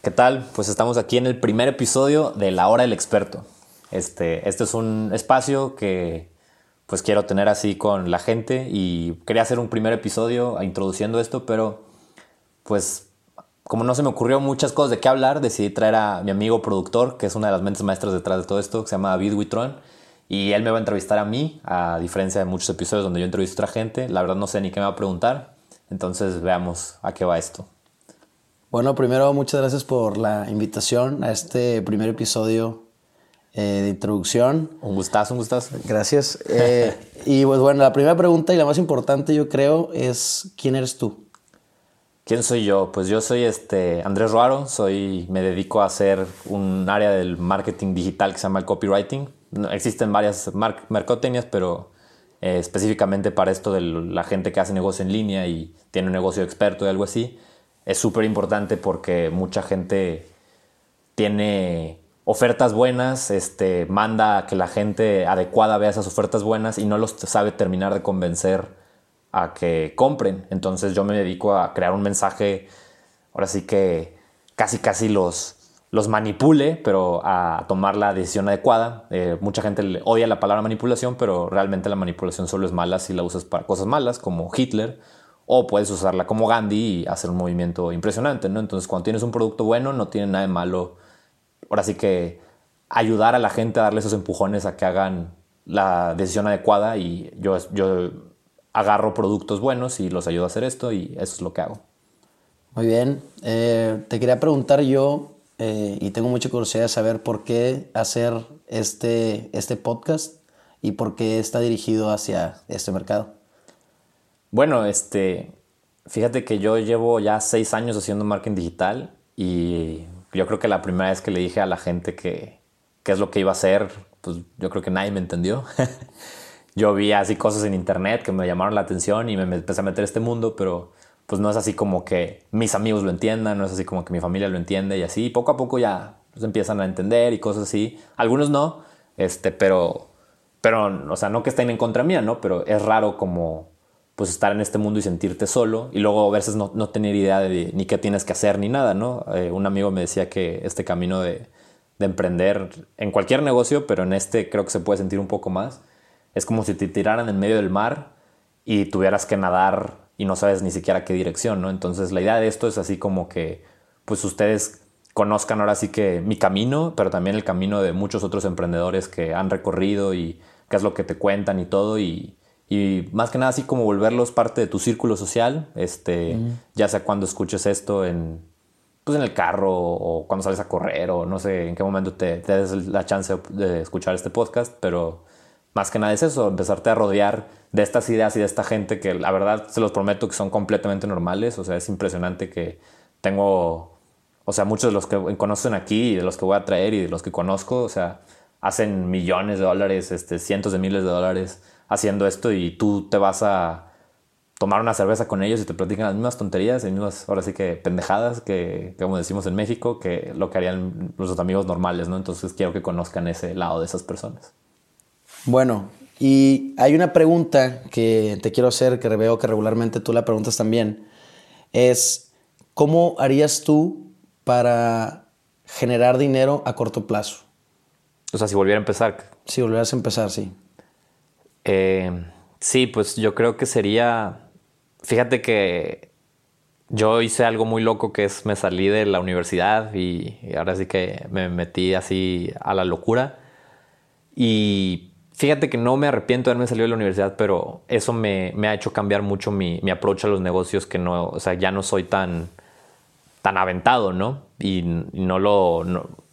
¿Qué tal? Pues estamos aquí en el primer episodio de La Hora del Experto. Este, este es un espacio que pues quiero tener así con la gente y quería hacer un primer episodio introduciendo esto, pero pues como no se me ocurrió muchas cosas de qué hablar, decidí traer a mi amigo productor, que es una de las mentes maestras detrás de todo esto, que se llama David Witron, y él me va a entrevistar a mí, a diferencia de muchos episodios donde yo entrevisto a otra gente. La verdad no sé ni qué me va a preguntar, entonces veamos a qué va esto. Bueno, primero muchas gracias por la invitación a este primer episodio eh, de introducción. Un gustazo, un gustazo. Gracias. Eh, y pues bueno, la primera pregunta y la más importante yo creo es ¿quién eres tú? ¿Quién soy yo? Pues yo soy este Andrés Ruaro, soy, me dedico a hacer un área del marketing digital que se llama el copywriting. existen varias mercotecnias, pero eh, específicamente para esto de la gente que hace negocio en línea y tiene un negocio experto y algo así, es súper importante porque mucha gente tiene ofertas buenas, este, manda a que la gente adecuada vea esas ofertas buenas y no los sabe terminar de convencer a que compren. Entonces yo me dedico a crear un mensaje, ahora sí que casi casi los, los manipule, pero a tomar la decisión adecuada. Eh, mucha gente odia la palabra manipulación, pero realmente la manipulación solo es mala si la usas para cosas malas, como Hitler, o puedes usarla como Gandhi y hacer un movimiento impresionante, ¿no? Entonces cuando tienes un producto bueno, no tiene nada de malo. Ahora sí que ayudar a la gente a darle esos empujones a que hagan la decisión adecuada y yo, yo agarro productos buenos y los ayudo a hacer esto y eso es lo que hago. Muy bien. Eh, te quería preguntar yo, eh, y tengo mucha curiosidad de saber por qué hacer este, este podcast y por qué está dirigido hacia este mercado. Bueno, este, fíjate que yo llevo ya seis años haciendo marketing digital y yo creo que la primera vez que le dije a la gente que qué es lo que iba a hacer, pues yo creo que nadie me entendió. yo vi así cosas en internet que me llamaron la atención y me empecé a meter este mundo, pero pues no es así como que mis amigos lo entiendan, no es así como que mi familia lo entiende y así. poco a poco ya pues, empiezan a entender y cosas así. Algunos no, este, pero, pero, o sea, no que estén en contra mía, ¿no? Pero es raro como pues estar en este mundo y sentirte solo y luego a veces no, no tener idea de ni qué tienes que hacer ni nada, ¿no? Eh, un amigo me decía que este camino de, de emprender en cualquier negocio, pero en este creo que se puede sentir un poco más, es como si te tiraran en medio del mar y tuvieras que nadar y no sabes ni siquiera qué dirección, ¿no? Entonces la idea de esto es así como que pues ustedes conozcan ahora sí que mi camino, pero también el camino de muchos otros emprendedores que han recorrido y qué es lo que te cuentan y todo y, y más que nada así como volverlos parte de tu círculo social, este, ya sea cuando escuches esto en, pues en el carro o cuando sales a correr o no sé en qué momento te, te des la chance de escuchar este podcast, pero más que nada es eso, empezarte a rodear de estas ideas y de esta gente que la verdad se los prometo que son completamente normales. O sea, es impresionante que tengo, o sea, muchos de los que conocen aquí y de los que voy a traer y de los que conozco, o sea, hacen millones de dólares, este, cientos de miles de dólares haciendo esto y tú te vas a tomar una cerveza con ellos y te platican las mismas tonterías, las mismas, ahora sí que pendejadas que, como decimos en México, que lo que harían nuestros amigos normales, ¿no? Entonces quiero que conozcan ese lado de esas personas. Bueno, y hay una pregunta que te quiero hacer, que veo que regularmente tú la preguntas también, es ¿cómo harías tú para generar dinero a corto plazo? O sea, si volviera a empezar. Si volvieras a empezar, sí. Eh, sí, pues yo creo que sería, fíjate que yo hice algo muy loco que es me salí de la universidad y, y ahora sí que me metí así a la locura. Y Fíjate que no me arrepiento de haberme salido de la universidad, pero eso me, ha hecho cambiar mucho mi, mi approach a los negocios, que no, o sea, ya no soy tan, tan aventado, ¿no? Y, no lo,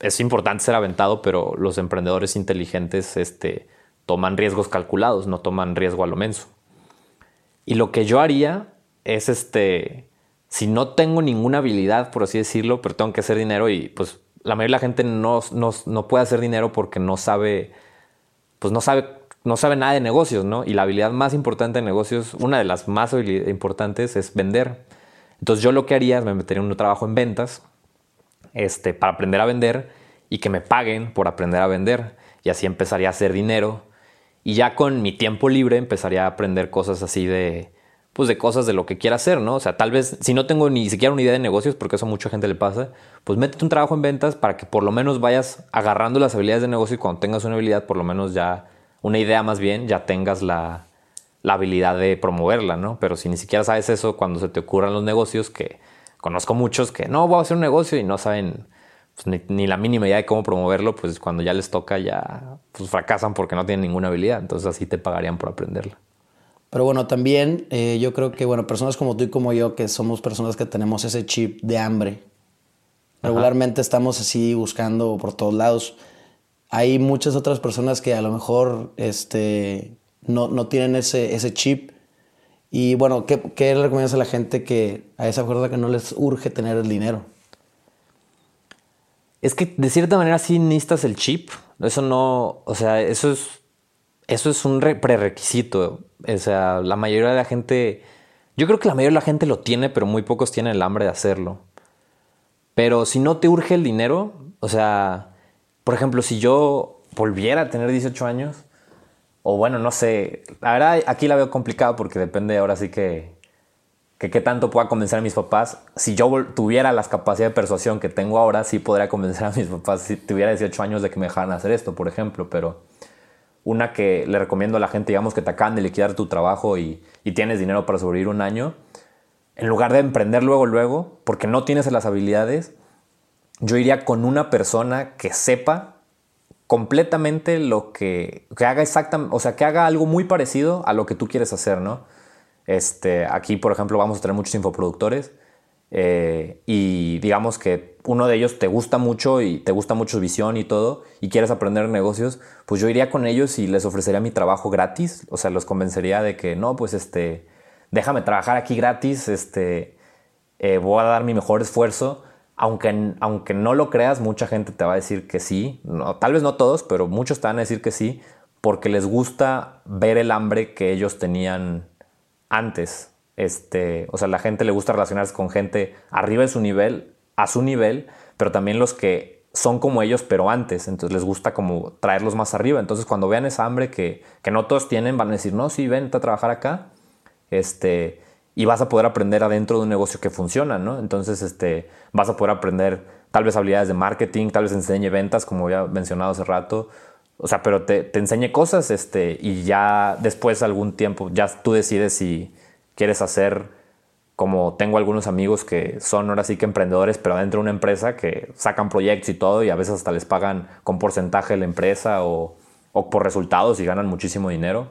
es importante ser aventado, pero los emprendedores inteligentes, este, toman riesgos calculados, no toman riesgo a lo menso. Y lo que yo haría es, este, si no tengo ninguna habilidad, por así decirlo, pero tengo que hacer dinero y pues la mayoría de la gente no, no, no puede hacer dinero porque no sabe pues no sabe, no sabe nada de negocios, ¿no? Y la habilidad más importante de negocios, una de las más importantes es vender. Entonces yo lo que haría es me metería en un trabajo en ventas este, para aprender a vender y que me paguen por aprender a vender. Y así empezaría a hacer dinero. Y ya con mi tiempo libre empezaría a aprender cosas así de, pues de cosas de lo que quiera hacer, ¿no? O sea, tal vez si no tengo ni siquiera una idea de negocios, porque eso a mucha gente le pasa, pues métete un trabajo en ventas para que por lo menos vayas agarrando las habilidades de negocio y cuando tengas una habilidad, por lo menos ya, una idea más bien, ya tengas la, la habilidad de promoverla, ¿no? Pero si ni siquiera sabes eso cuando se te ocurran los negocios, que conozco muchos que no, voy a hacer un negocio y no saben pues, ni, la mínima idea de cómo promoverlo, pues cuando ya les toca ya pues, fracasan porque no tienen ninguna habilidad, entonces así te pagarían por aprenderla. Pero bueno, también eh, yo creo que, bueno, personas como tú y como yo, que somos personas que tenemos ese chip de hambre, regularmente estamos así buscando por todos lados. Hay muchas otras personas que a lo mejor este, no, no tienen ese, ese chip. Y bueno, ¿qué, ¿qué, le recomiendas a la gente que a esa persona que no les urge tener el dinero? Es que de cierta manera sí necesitas el chip. Eso no, o sea, eso es eso es un prerequisito. O sea, la mayoría de la gente, yo creo que la mayoría de la gente lo tiene, pero muy pocos tienen el hambre de hacerlo. Pero si no te urge el dinero, o sea, por ejemplo, si yo volviera a tener 18 años, o bueno, no sé, la verdad aquí la veo complicado porque depende ahora sí que, que qué tanto pueda convencer a mis papás. Si yo tuviera las capacidades de persuasión que tengo ahora, sí podría convencer a mis papás si tuviera 18 años de que me dejaran hacer esto, por ejemplo, pero una que le recomiendo a la gente, digamos que te acaban de liquidar tu trabajo y, tienes dinero para sobrevivir un año, en lugar de emprender luego, luego, porque no tienes las habilidades, yo iría con una persona que sepa completamente lo que, que haga exactamente, o sea, que haga algo muy parecido a lo que tú quieres hacer, ¿no? Este, aquí, por ejemplo, vamos a tener muchos infoproductores eh, y digamos que uno de ellos te gusta mucho y te gusta mucho su visión y todo y quieres aprender negocios, pues yo iría con ellos y les ofrecería mi trabajo gratis, o sea, los convencería de que no, pues este, déjame trabajar aquí gratis, este, eh, voy a dar mi mejor esfuerzo. Aunque, aunque no lo creas, mucha gente te va a decir que sí. No, tal vez no todos, pero muchos te van a decir que sí porque les gusta ver el hambre que ellos tenían antes. Este, o sea, la gente le gusta relacionarse con gente arriba de su nivel, a su nivel, pero también los que son como ellos, pero antes. Entonces les gusta como traerlos más arriba. Entonces cuando vean esa hambre que, que no todos tienen, van a decir, no, sí, ven a trabajar acá. Este, y vas a poder aprender adentro de un negocio que funciona, ¿no? Entonces, este, vas a poder aprender tal vez habilidades de marketing, tal vez enseñe ventas, como había mencionado hace rato. O sea, pero te, enseñe cosas, este, y ya después algún tiempo, ya tú decides si, quieres hacer como tengo algunos amigos que son ahora sí que emprendedores, pero dentro de una empresa que sacan proyectos y todo y a veces hasta les pagan con porcentaje la empresa o, o por resultados y ganan muchísimo dinero.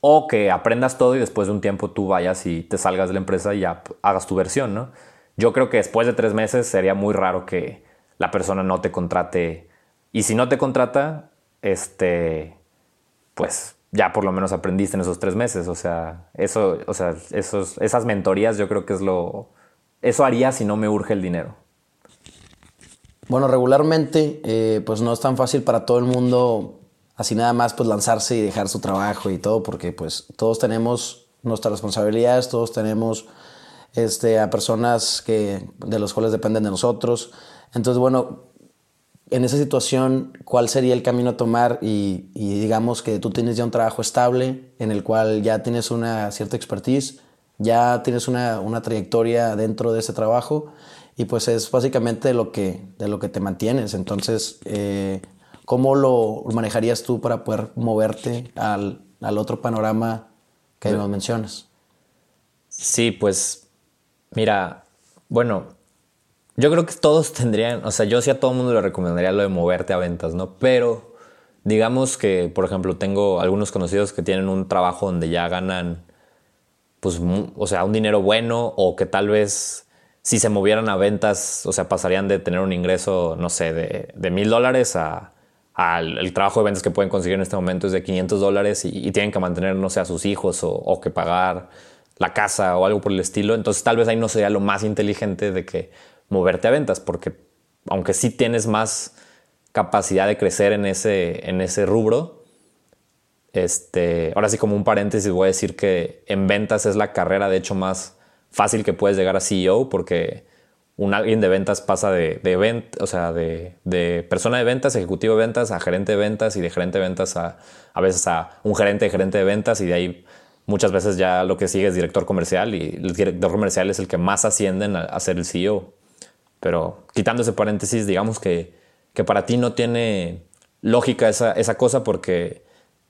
O que aprendas todo y después de un tiempo tú vayas y te salgas de la empresa y ya hagas tu versión, ¿no? Yo creo que después de tres meses sería muy raro que la persona no te contrate. Y si no te contrata, este, pues ya por lo menos aprendiste en esos tres meses. O sea, eso, o sea, esos, esas mentorías yo creo que es lo... Eso haría si no me urge el dinero. Bueno, regularmente eh, pues no es tan fácil para todo el mundo así nada más pues lanzarse y dejar su trabajo y todo porque pues todos tenemos nuestras responsabilidades, todos tenemos este, a personas que, de los cuales dependen de nosotros. Entonces, bueno, en esa situación, ¿cuál sería el camino a tomar? Y, digamos que tú tienes ya un trabajo estable en el cual ya tienes una cierta expertise, ya tienes una, trayectoria dentro de ese trabajo y pues es básicamente de lo que, de lo que te mantienes. Entonces, eh, ¿cómo lo manejarías tú para poder moverte al, al otro panorama que nos mencionas? Sí, pues mira, bueno, yo creo que todos tendrían, o sea, yo sí a todo el mundo le recomendaría lo de moverte a ventas, ¿no? Pero digamos que, por ejemplo, tengo algunos conocidos que tienen un trabajo donde ya ganan, pues, o sea, un dinero bueno o que tal vez si se movieran a ventas, o sea, pasarían de tener un ingreso, no sé, de mil dólares a, al el trabajo de ventas que pueden conseguir en este momento es de 500 dólares y, tienen que mantener, no sé, a sus hijos o, o, que pagar la casa o algo por el estilo. Entonces tal vez ahí no sería lo más inteligente de que moverte a ventas, porque aunque sí tienes más capacidad de crecer en ese, en ese rubro, este, ahora sí como un paréntesis voy a decir que en ventas es la carrera de hecho más fácil que puedes llegar a CEO porque un alguien de ventas pasa de, de, o sea, de, de, persona de ventas, ejecutivo de ventas, a gerente de ventas y de gerente de ventas a, a veces a un gerente de gerente de ventas y de ahí muchas veces ya lo que sigue es director comercial y el director comercial es el que más ascienden a, ser el CEO. Pero quitando ese paréntesis, digamos que, que para ti no tiene lógica esa, esa, cosa porque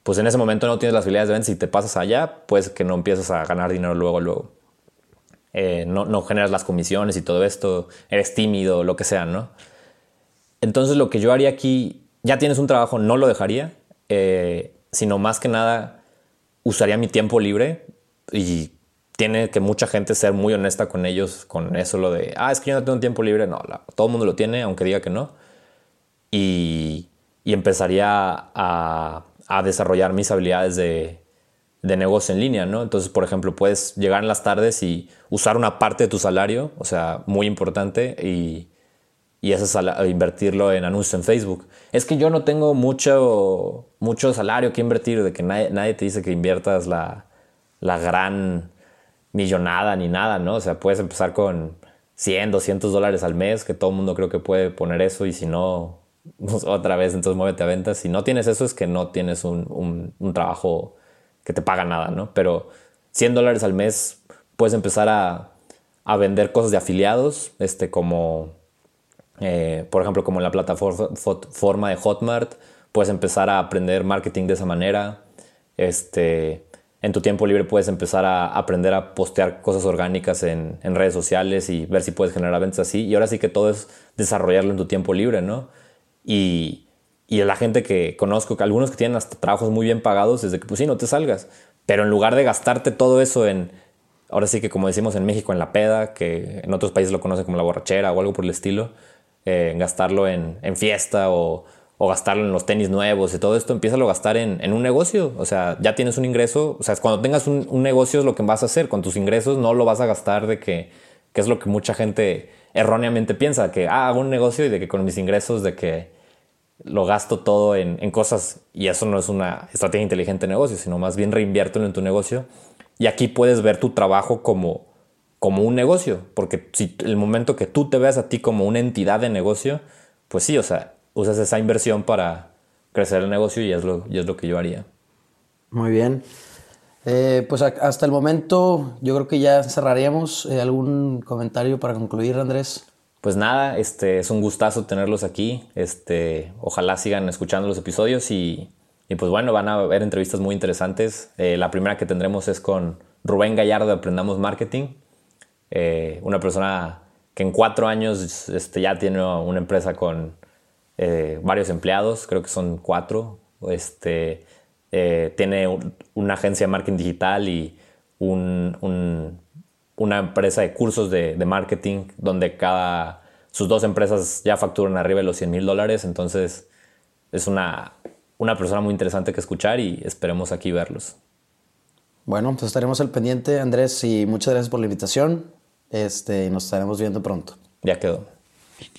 pues en ese momento no tienes las habilidades de venta. Si te pasas allá, pues que no empiezas a ganar dinero luego, luego. Eh, no, no, generas las comisiones y todo esto, eres tímido, lo que sea, ¿no? Entonces lo que yo haría aquí, ya tienes un trabajo, no lo dejaría, eh, sino más que nada usaría mi tiempo libre y tiene que mucha gente ser muy honesta con ellos, con eso, lo de, ah, es que yo no tengo tiempo libre, no, todo el mundo lo tiene, aunque diga que no. Y, empezaría a desarrollar mis habilidades de, de negocio en línea, ¿no? Entonces, por ejemplo, puedes llegar en las tardes y usar una parte de tu salario, o sea, muy importante, y, y ese invertirlo en anuncios en Facebook. Es que yo no tengo mucho, mucho salario que invertir, de que nadie, te dice que inviertas la, la, gran millonada ni nada, ¿no? O sea, puedes empezar con 100, 200 dólares al mes, que todo el mundo creo que puede poner eso, y si no, otra vez, entonces muévete a ventas. Si no tienes eso, es que no tienes un, un trabajo que te paga nada, ¿no? Pero 100 dólares al mes puedes empezar a, a vender cosas de afiliados, este, como, eh, por ejemplo, como en la plataforma de Hotmart, puedes empezar a aprender marketing de esa manera. Este, en tu tiempo libre puedes empezar a aprender a postear cosas orgánicas en, en, redes sociales y ver si puedes generar ventas así. Y ahora sí que todo es desarrollarlo en tu tiempo libre, ¿no? Y, y la gente que conozco, que algunos que tienen hasta trabajos muy bien pagados, es de que pues sí, no te salgas. Pero en lugar de gastarte todo eso en, ahora sí que como decimos en México, en la peda, que en otros países lo conocen como la borrachera o algo por el estilo, eh, gastarlo en, fiesta o, o, gastarlo en los tenis nuevos y todo esto, empieza a gastar en, en, un negocio. O sea, ya tienes un ingreso. O sea, cuando tengas un, un, negocio es lo que vas a hacer. Con tus ingresos no lo vas a gastar de que, que es lo que mucha gente erróneamente piensa, que ah, hago un negocio y de que con mis ingresos de que lo gasto todo en, cosas y eso no es una estrategia inteligente de negocio, sino más bien reinviértelo en tu negocio. Y aquí puedes ver tu trabajo como, como un negocio, porque si el momento que tú te veas a ti como una entidad de negocio, pues sí, o sea, usas esa inversión para crecer el negocio y es lo, y es lo que yo haría. Muy bien. Eh, pues hasta el momento yo creo que ya cerraríamos. Eh, ¿Algún comentario para concluir, Andrés? Pues nada, este, es un gustazo tenerlos aquí. Este, ojalá sigan escuchando los episodios y, pues bueno, van a haber entrevistas muy interesantes. Eh, la primera que tendremos es con Rubén Gallardo de Aprendamos Marketing, eh, una persona que en cuatro años este, ya tiene una empresa con eh, varios empleados, creo que son cuatro. Este, tiene una agencia de marketing digital y un una empresa de cursos de, marketing donde cada, sus dos empresas ya facturan arriba de los 100 mil dólares. Entonces es una, una persona muy interesante que escuchar y esperemos aquí verlos. Bueno, pues estaremos al pendiente, Andrés, y muchas gracias por la invitación. Este, nos estaremos viendo pronto. Ya quedó.